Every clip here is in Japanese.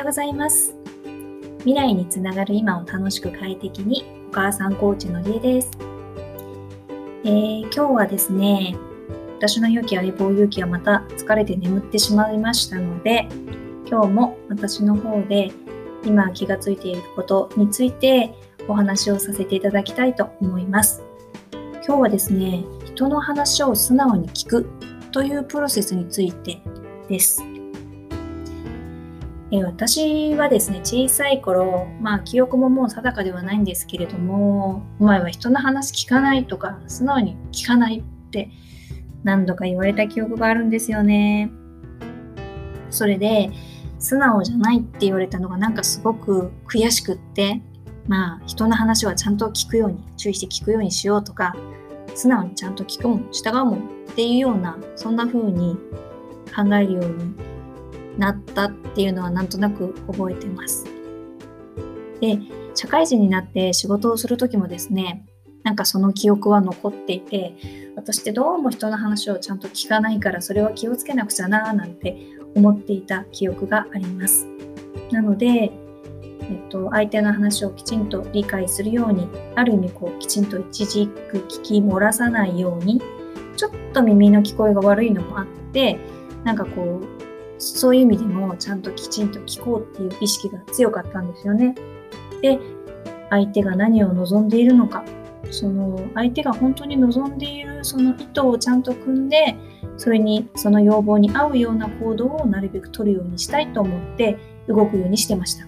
ようございます。未来につながる今を楽しく快適にお母さんコーチのりえです、えー、今日はですね私の勇気相棒勇気はまた疲れて眠ってしまいましたので今日も私の方で今気がついていることについてお話をさせていただきたいと思います。今日はですね人の話を素直に聞くというプロセスについてです。え私はですね、小さい頃、まあ記憶ももう定かではないんですけれども、お前は人の話聞かないとか、素直に聞かないって何度か言われた記憶があるんですよね。それで、素直じゃないって言われたのがなんかすごく悔しくって、まあ人の話はちゃんと聞くように、注意して聞くようにしようとか、素直にちゃんと聞くもん、従うもんっていうような、そんな風に考えるようになったっていうのはなんとなく覚えてます。で、社会人になって仕事をする時もですね、なんかその記憶は残っていて、私ってどうも人の話をちゃんと聞かないからそれは気をつけなくちゃななんて思っていた記憶があります。なので、えっと、相手の話をきちんと理解するように、ある意味こうきちんと一時く聞き漏らさないように、ちょっと耳の聞こえが悪いのもあって、なんかこう、そういう意味でもちゃんときちんと聞こうっていう意識が強かったんですよね。で、相手が何を望んでいるのか、その相手が本当に望んでいるその意図をちゃんと組んで、それにその要望に合うような行動をなるべく取るようにしたいと思って動くようにしてました。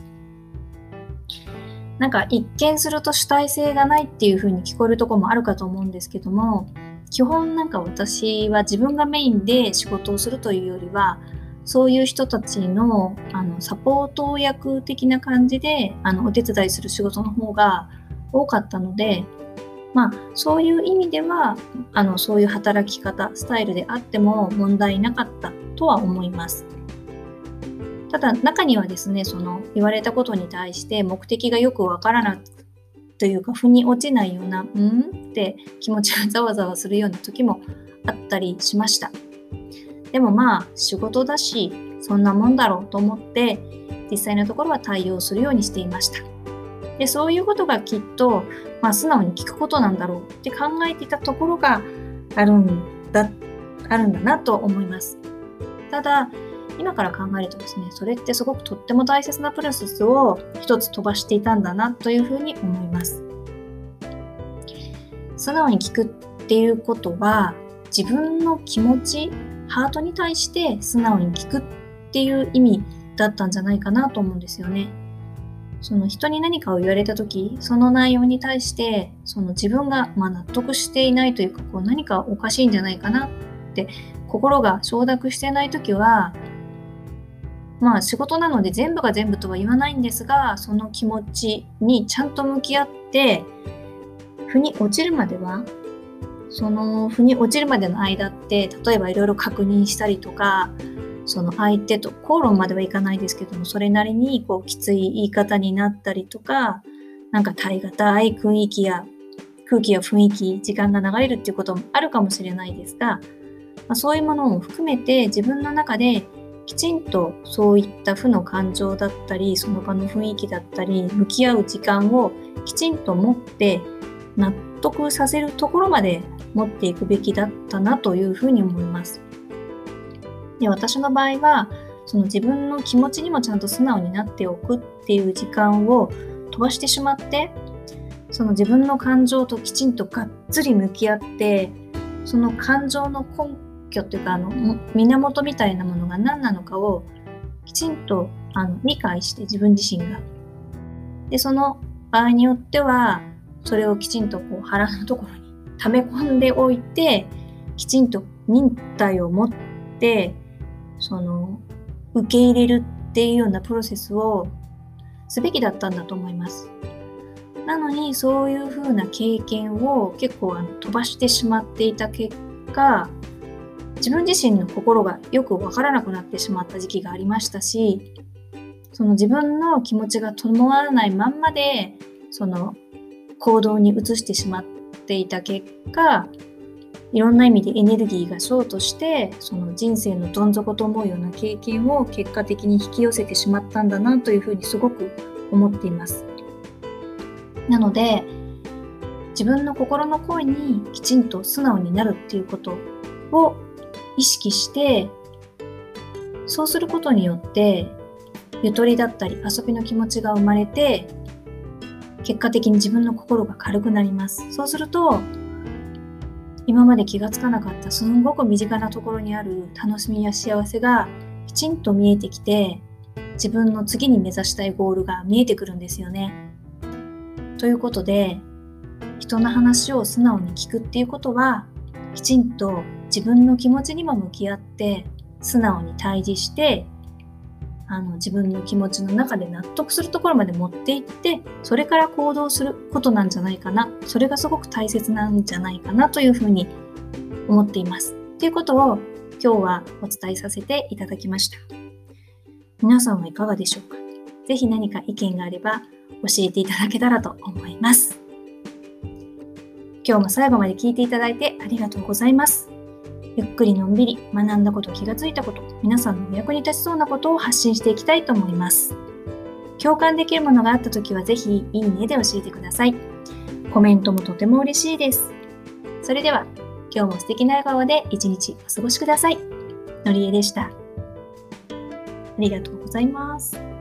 なんか一見すると主体性がないっていう風に聞こえるとこもあるかと思うんですけども、基本なんか私は自分がメインで仕事をするというよりは、そういう人たちのあのサポート役的な感じであのお手伝いする仕事の方が多かったので、まあ、そういう意味ではあのそういう働き方スタイルであっても問題なかったとは思います。ただ中にはですねその言われたことに対して目的がよくわからなくというか腑に落ちないような「うん?」って気持ちがざわざわするような時もあったりしました。でもまあ仕事だしそんなもんだろうと思って実際のところは対応するようにしていました。でそういうことがきっと、まあ、素直に聞くことなんだろうって考えていたところがあるんだあるんだなと思います。ただ今から考えるとですねそれってすごくとっても大切なプロセスを一つ飛ばしていたんだなというふうに思います。素直に聞くっていうことは自分の気持ちハートに対して素直に聞くっていう意味だったんじゃないかなと思うんですよね。その人に何かを言われた時その内容に対してその自分がま納得していないというかこう何かおかしいんじゃないかなって心が承諾してない時はまあ仕事なので全部が全部とは言わないんですがその気持ちにちゃんと向き合って腑に落ちるまではその腑に落ちるまでの間って例えばいろいろ確認したりとかその相手と口論まではいかないですけどもそれなりにこうきつい言い方になったりとかなんか耐え難い雰囲気や空気や雰囲気時間が流れるっていうこともあるかもしれないですが、まあ、そういうものも含めて自分の中できちんとそういった負の感情だったりその場の雰囲気だったり向き合う時間をきちんと持って納得得させるところまで持っていくべきだったなというふうに思います。で私の場合はその自分の気持ちにもちゃんと素直になっておくっていう時間を飛ばしてしまってその自分の感情ときちんとがっつり向き合ってその感情の根拠っていうかあの源みたいなものが何なのかをきちんとあの理解して自分自身が。でその場合によってはそれをきちんとこう腹のところに溜め込んでおいてきちんと忍耐を持ってその受け入れるっていうようなプロセスをすべきだったんだと思います。なのにそういうふうな経験を結構あの飛ばしてしまっていた結果自分自身の心がよくわからなくなってしまった時期がありましたしその自分の気持ちが伴わないまんまでその行動に移してしまっていた結果いろんな意味でエネルギーがショートしてその人生のどん底と思うような経験を結果的に引き寄せてしまったんだなというふうにすごく思っています。なので自分の心の声にきちんと素直になるっていうことを意識してそうすることによってゆとりだったり遊びの気持ちが生まれて結果的に自分の心が軽くなりますそうすると今まで気がつかなかったすんごく身近なところにある楽しみや幸せがきちんと見えてきて自分の次に目指したいゴールが見えてくるんですよね。ということで人の話を素直に聞くっていうことはきちんと自分の気持ちにも向き合って素直に対峙してあの自分の気持ちの中で納得するところまで持っていってそれから行動することなんじゃないかなそれがすごく大切なんじゃないかなというふうに思っています。ということを今日はお伝えさせていただきました。皆さんはいかがでしょうか？ぜひ何か意見があれば教えていただけたらと思います。今日も最後まで聞いていただいてありがとうございます。ゆっくりのんびり学んだこと気がついたこと皆さんのお役に立ちそうなことを発信していきたいと思います。共感できるものがあった時はぜひいいねで教えてください。コメントもとても嬉しいです。それでは今日も素敵な笑顔で一日お過ごしください。のりえでした。ありがとうございます。